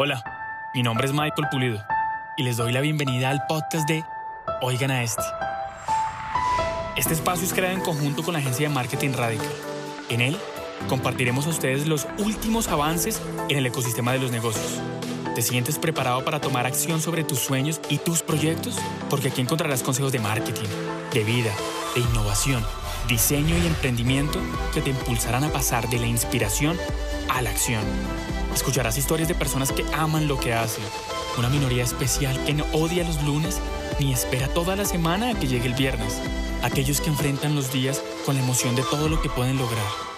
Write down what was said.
Hola, mi nombre es Michael Pulido y les doy la bienvenida al podcast de Oigan a este. Este espacio es creado en conjunto con la agencia de marketing Radical. En él compartiremos a ustedes los últimos avances en el ecosistema de los negocios. ¿Te sientes preparado para tomar acción sobre tus sueños y tus proyectos? Porque aquí encontrarás consejos de marketing, de vida, de innovación, diseño y emprendimiento que te impulsarán a pasar de la inspiración a la acción. Escucharás historias de personas que aman lo que hacen, una minoría especial que no odia los lunes ni espera toda la semana a que llegue el viernes, aquellos que enfrentan los días con la emoción de todo lo que pueden lograr